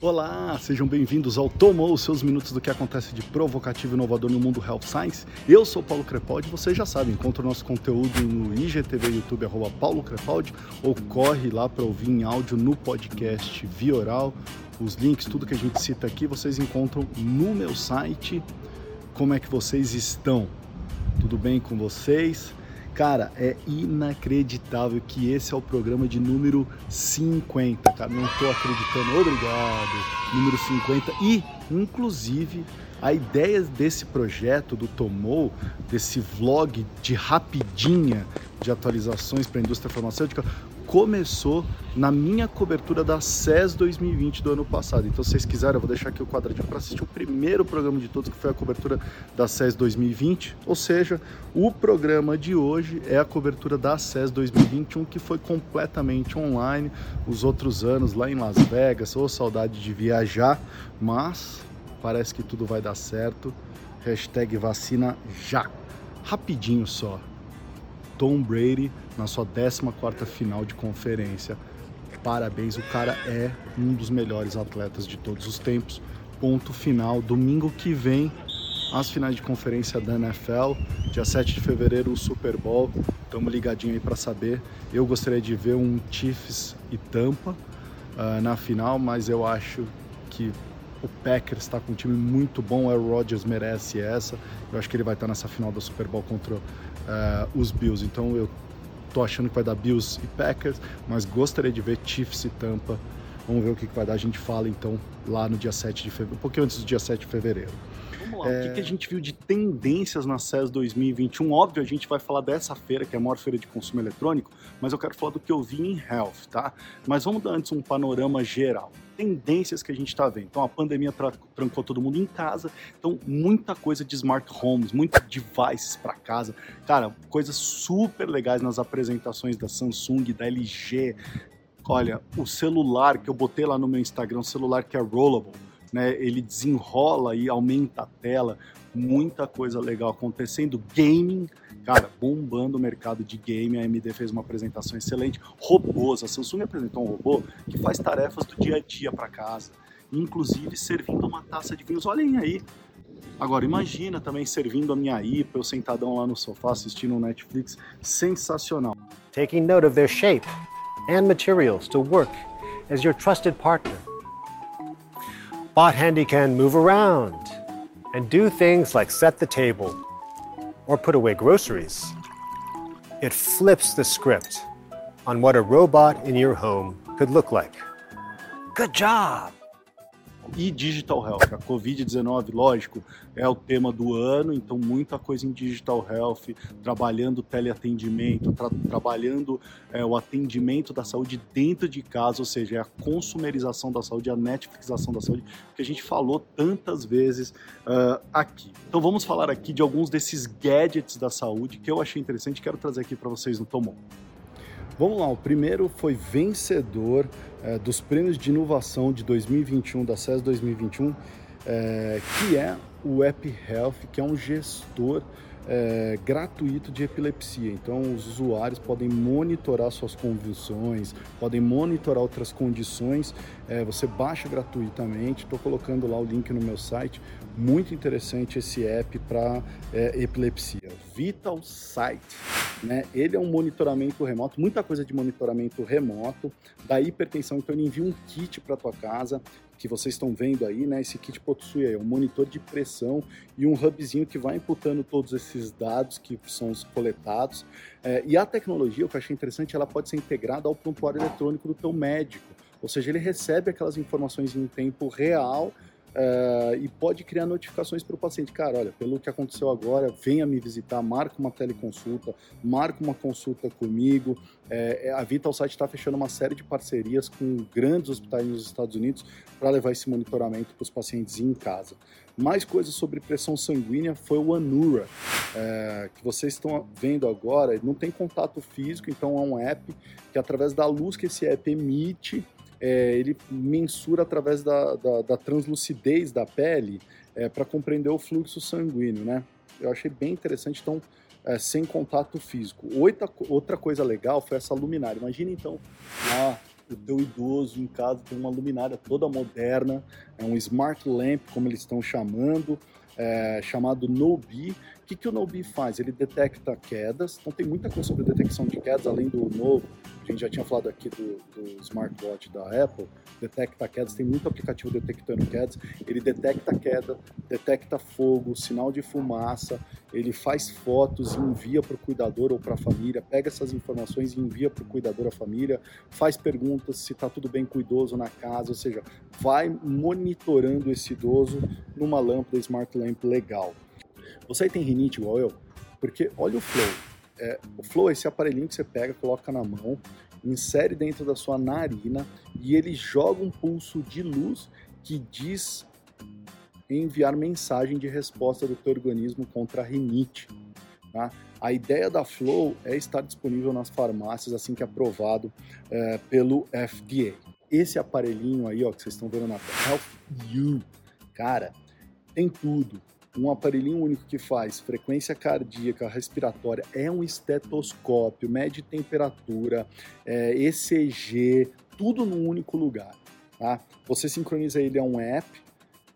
Olá, sejam bem-vindos ao Tomou, seus minutos do que acontece de provocativo e inovador no mundo Health Science. Eu sou Paulo Crepaldi, você já sabe, encontra o nosso conteúdo no IGTV YouTube, arroba Paulo Crepaldi, ou corre lá para ouvir em áudio no podcast via oral. Os links, tudo que a gente cita aqui, vocês encontram no meu site. Como é que vocês estão? Tudo bem com vocês? Cara, é inacreditável que esse é o programa de número 50, cara. Não tô acreditando. Obrigado. Número 50. E, inclusive, a ideia desse projeto do Tomou, desse vlog de rapidinha de atualizações para a indústria farmacêutica, começou na minha cobertura da SES 2020 do ano passado. Então, se vocês quiserem, eu vou deixar aqui o quadradinho para assistir o primeiro programa de todos, que foi a cobertura da SES 2020. Ou seja, o programa de hoje é a cobertura da SES 2021, que foi completamente online. Os outros anos lá em Las Vegas, ou saudade de viajar, mas parece que tudo vai dar certo. Hashtag vacina já. Rapidinho só. Tom Brady na sua 14ª final de conferência. Parabéns, o cara é um dos melhores atletas de todos os tempos. Ponto final, domingo que vem, as finais de conferência da NFL, dia 7 de fevereiro, o Super Bowl. Estamos ligadinho aí para saber. Eu gostaria de ver um Chiefs e Tampa uh, na final, mas eu acho que o Packers está com um time muito bom, o Aaron Rodgers merece essa. Eu acho que ele vai estar nessa final do Super Bowl contra uh, os Bills. Então eu tô achando que vai dar Bills e Packers, mas gostaria de ver Chiefs e Tampa. Vamos ver o que, vai dar. A gente fala então lá no dia 7 de fevereiro, um pouquinho antes do dia 7 de fevereiro. Vamos lá, é... o que, que, a gente viu de tendências na CES 2021? Óbvio, a gente vai falar dessa feira, que é a maior feira de consumo eletrônico, mas eu quero falar do que eu vi em health, tá? Mas vamos dar antes um panorama geral. Tendências que a gente está vendo. Então, a pandemia tra trancou todo mundo em casa, então muita coisa de smart homes, muitos devices para casa. Cara, coisas super legais nas apresentações da Samsung, da LG. Olha, o celular que eu botei lá no meu Instagram, um celular que é rollable né? Ele desenrola e aumenta a tela, muita coisa legal acontecendo. Gaming, cara, bombando o mercado de game. A AMD fez uma apresentação excelente. Robôs, a Samsung apresentou um robô que faz tarefas do dia a dia para casa, inclusive servindo uma taça de vinhos. Olhem aí. Agora, imagina também servindo a minha IPA, eu sentadão lá no sofá assistindo um Netflix. Sensacional. Taking note of their shape and materials to work as your trusted partner. Bot Handy can move around and do things like set the table or put away groceries. It flips the script on what a robot in your home could look like. Good job! E Digital Health. A Covid-19, lógico, é o tema do ano, então muita coisa em Digital Health, trabalhando teleatendimento, tra trabalhando é, o atendimento da saúde dentro de casa, ou seja, é a consumerização da saúde, a Netflixização da saúde, que a gente falou tantas vezes uh, aqui. Então vamos falar aqui de alguns desses gadgets da saúde que eu achei interessante, quero trazer aqui para vocês no Tomon. Vamos lá, o primeiro foi vencedor é, dos prêmios de inovação de 2021, da SES 2021, é, que é o App Health, que é um gestor é, gratuito de epilepsia. Então, os usuários podem monitorar suas convulsões, podem monitorar outras condições. É, você baixa gratuitamente. Estou colocando lá o link no meu site. Muito interessante esse app para é, epilepsia. Vital Sight, né? Ele é um monitoramento remoto, muita coisa de monitoramento remoto da hipertensão. Então, ele envia um kit para tua casa que vocês estão vendo aí, né? Esse kit possui aí um monitor de pressão e um hubzinho que vai imputando todos esses dados que são coletados. É, e a tecnologia, o que eu achei interessante, ela pode ser integrada ao prontuário eletrônico do teu médico. Ou seja, ele recebe aquelas informações em tempo real Uh, e pode criar notificações para o paciente. Cara, olha, pelo que aconteceu agora, venha me visitar, marca uma teleconsulta, marca uma consulta comigo. É, a Vital Site está fechando uma série de parcerias com grandes hospitais nos Estados Unidos para levar esse monitoramento para os pacientes em casa. Mais coisas sobre pressão sanguínea foi o Anura, é, que vocês estão vendo agora. Não tem contato físico, então é um app que, através da luz que esse app emite, é, ele mensura através da, da, da translucidez da pele é, para compreender o fluxo sanguíneo, né? Eu achei bem interessante, então, é, sem contato físico. Outra, outra coisa legal foi essa luminária. Imagina então, lá o teu idoso em casa tem uma luminária toda moderna, é um smart lamp, como eles estão chamando, é, chamado Nobi. O que, que o Nobi faz? Ele detecta quedas, então tem muita coisa sobre detecção de quedas, além do novo, a gente já tinha falado aqui do, do smartwatch da Apple, detecta quedas, tem muito aplicativo detectando quedas, ele detecta queda, detecta fogo, sinal de fumaça, ele faz fotos e envia para o cuidador ou para a família, pega essas informações e envia para o cuidador a família, faz perguntas se está tudo bem com o idoso na casa, ou seja, vai monitorando esse idoso numa lâmpada Smart Lamp legal. Você tem rinite igual eu? Porque olha o Flow. É, o Flow é esse aparelhinho que você pega, coloca na mão, insere dentro da sua narina e ele joga um pulso de luz que diz enviar mensagem de resposta do teu organismo contra a rinite. Tá? A ideia da Flow é estar disponível nas farmácias assim que aprovado é, pelo FDA. Esse aparelhinho aí, ó, que vocês estão vendo na Health You, cara, tem tudo um aparelhinho único que faz frequência cardíaca, respiratória, é um estetoscópio, mede temperatura, é, ECG, tudo num único lugar. Tá? Você sincroniza ele a um app,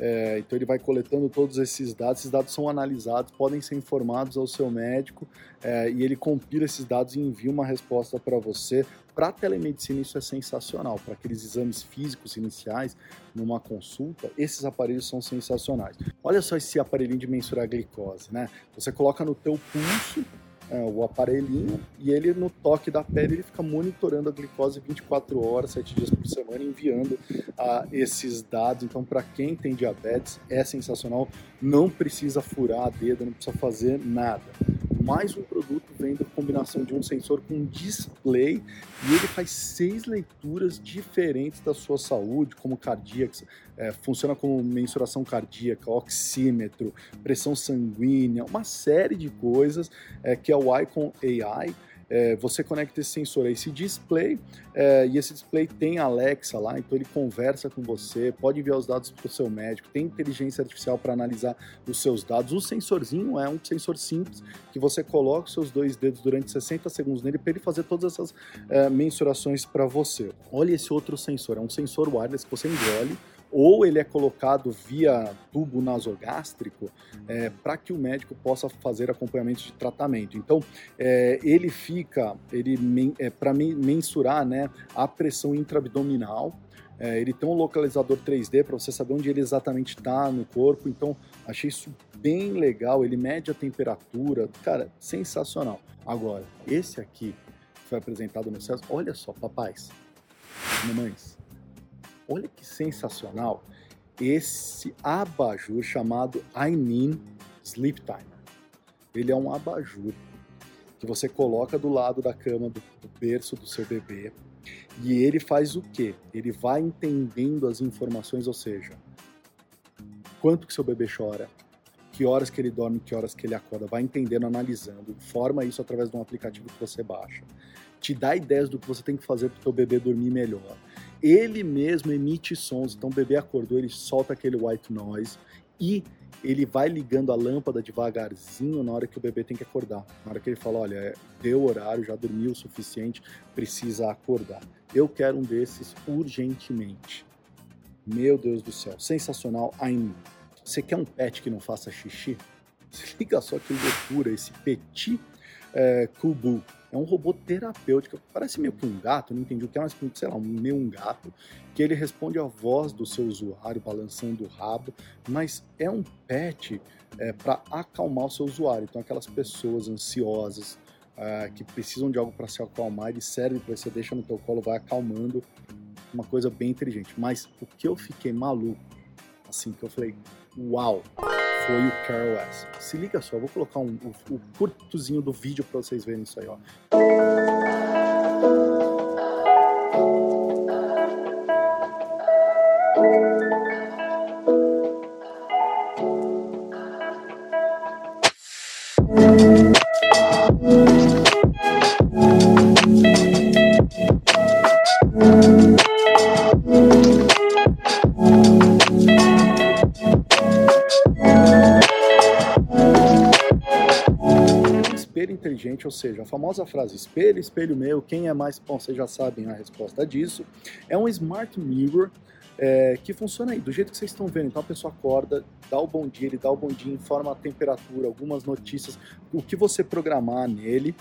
é, então ele vai coletando todos esses dados, esses dados são analisados, podem ser informados ao seu médico é, e ele compila esses dados e envia uma resposta para você. Para a telemedicina isso é sensacional, para aqueles exames físicos iniciais, numa consulta, esses aparelhos são sensacionais. Olha só esse aparelhinho de mensurar glicose, né? Você coloca no teu pulso é, o aparelhinho e ele no toque da pele ele fica monitorando a glicose 24 horas, 7 dias por semana, enviando uh, esses dados. Então, para quem tem diabetes, é sensacional. Não precisa furar a dedo, não precisa fazer nada mais um produto vem da combinação de um sensor com um display e ele faz seis leituras diferentes da sua saúde, como cardíaca, é, funciona como mensuração cardíaca, oxímetro, pressão sanguínea, uma série de coisas é, que é o Icon AI é, você conecta esse sensor a esse display é, e esse display tem Alexa lá, então ele conversa com você, pode enviar os dados para o seu médico, tem inteligência artificial para analisar os seus dados. O sensorzinho é um sensor simples que você coloca os seus dois dedos durante 60 segundos nele para ele fazer todas essas é, mensurações para você. Olha esse outro sensor, é um sensor wireless que você engole ou ele é colocado via tubo nasogástrico é, para que o médico possa fazer acompanhamento de tratamento. Então, é, ele fica, ele é, para mensurar né, a pressão intraabdominal, é, ele tem um localizador 3D para você saber onde ele exatamente está no corpo. Então, achei isso bem legal. Ele mede a temperatura, cara, sensacional. Agora, esse aqui foi apresentado no CES, olha só, papais, mamães, Olha que sensacional esse abajur chamado Ainin Sleep Timer. Ele é um abajur que você coloca do lado da cama do, do berço do seu bebê e ele faz o quê? Ele vai entendendo as informações, ou seja, quanto que seu bebê chora, que horas que ele dorme, que horas que ele acorda, vai entendendo, analisando, forma isso através de um aplicativo que você baixa, te dá ideias do que você tem que fazer para o seu bebê dormir melhor ele mesmo emite sons. Então o bebê acordou, ele solta aquele white noise e ele vai ligando a lâmpada devagarzinho na hora que o bebê tem que acordar. Na hora que ele fala, olha, deu horário, já dormiu o suficiente, precisa acordar. Eu quero um desses urgentemente. Meu Deus do céu, sensacional ainda. Você quer um pet que não faça xixi? Se liga só que loucura, esse petit é, Kubu é um robô terapêutico, parece meio que um gato, não entendi o que é, mas sei lá, meio um gato, que ele responde à voz do seu usuário, balançando o rabo, mas é um pet é, para acalmar o seu usuário. Então, aquelas pessoas ansiosas, é, que precisam de algo para se acalmar, ele serve para você, deixa no teu colo, vai acalmando, uma coisa bem inteligente. Mas o que eu fiquei maluco, assim, que eu falei, uau! Foi o Carol S. Se liga só, vou colocar um, o, o curtozinho do vídeo para vocês verem isso aí, ó. Seja, a famosa frase espelho, espelho meu, quem é mais bom, vocês já sabem a resposta disso. É um smart mirror é, que funciona aí, do jeito que vocês estão vendo. Então a pessoa acorda, dá o bom dia, ele dá o bom dia, informa a temperatura, algumas notícias, o que você programar nele.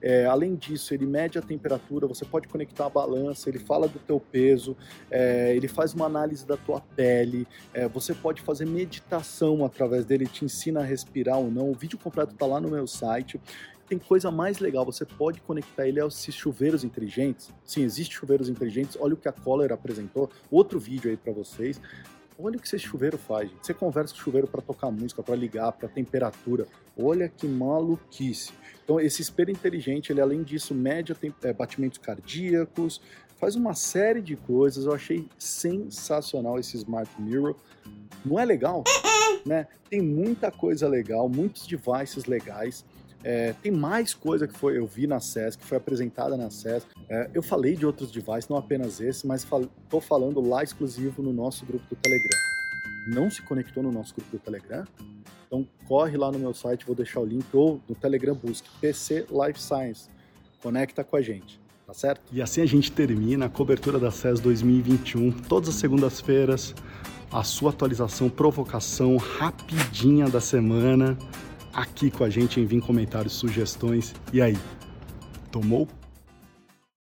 É, além disso, ele mede a temperatura, você pode conectar a balança, ele fala do teu peso, é, ele faz uma análise da tua pele, é, você pode fazer meditação através dele, te ensina a respirar ou não. O vídeo completo está lá no meu site. Tem coisa mais legal, você pode conectar ele aos chuveiros inteligentes. Sim, existe chuveiros inteligentes. Olha o que a Kohler apresentou. Outro vídeo aí para vocês. Olha o que esse chuveiro faz, gente. Você conversa com o chuveiro para tocar música, para ligar, para temperatura. Olha que maluquice. Então, esse espelho inteligente, ele além disso, mede é, batimentos cardíacos, faz uma série de coisas. Eu achei sensacional esse Smart Mirror. Não é legal? Né? Tem muita coisa legal, muitos devices legais. É, tem mais coisa que foi, eu vi na SES, que foi apresentada na SES. É, eu falei de outros devices, não apenas esse, mas estou falando lá exclusivo no nosso grupo do Telegram. Não se conectou no nosso grupo do Telegram? Então corre lá no meu site, vou deixar o link, ou no Telegram busque PC Life Science. Conecta com a gente. Tá certo? E assim a gente termina a cobertura da SES 2021, todas as segundas-feiras, a sua atualização, provocação rapidinha da semana aqui com a gente, enviem comentários, sugestões. E aí, tomou?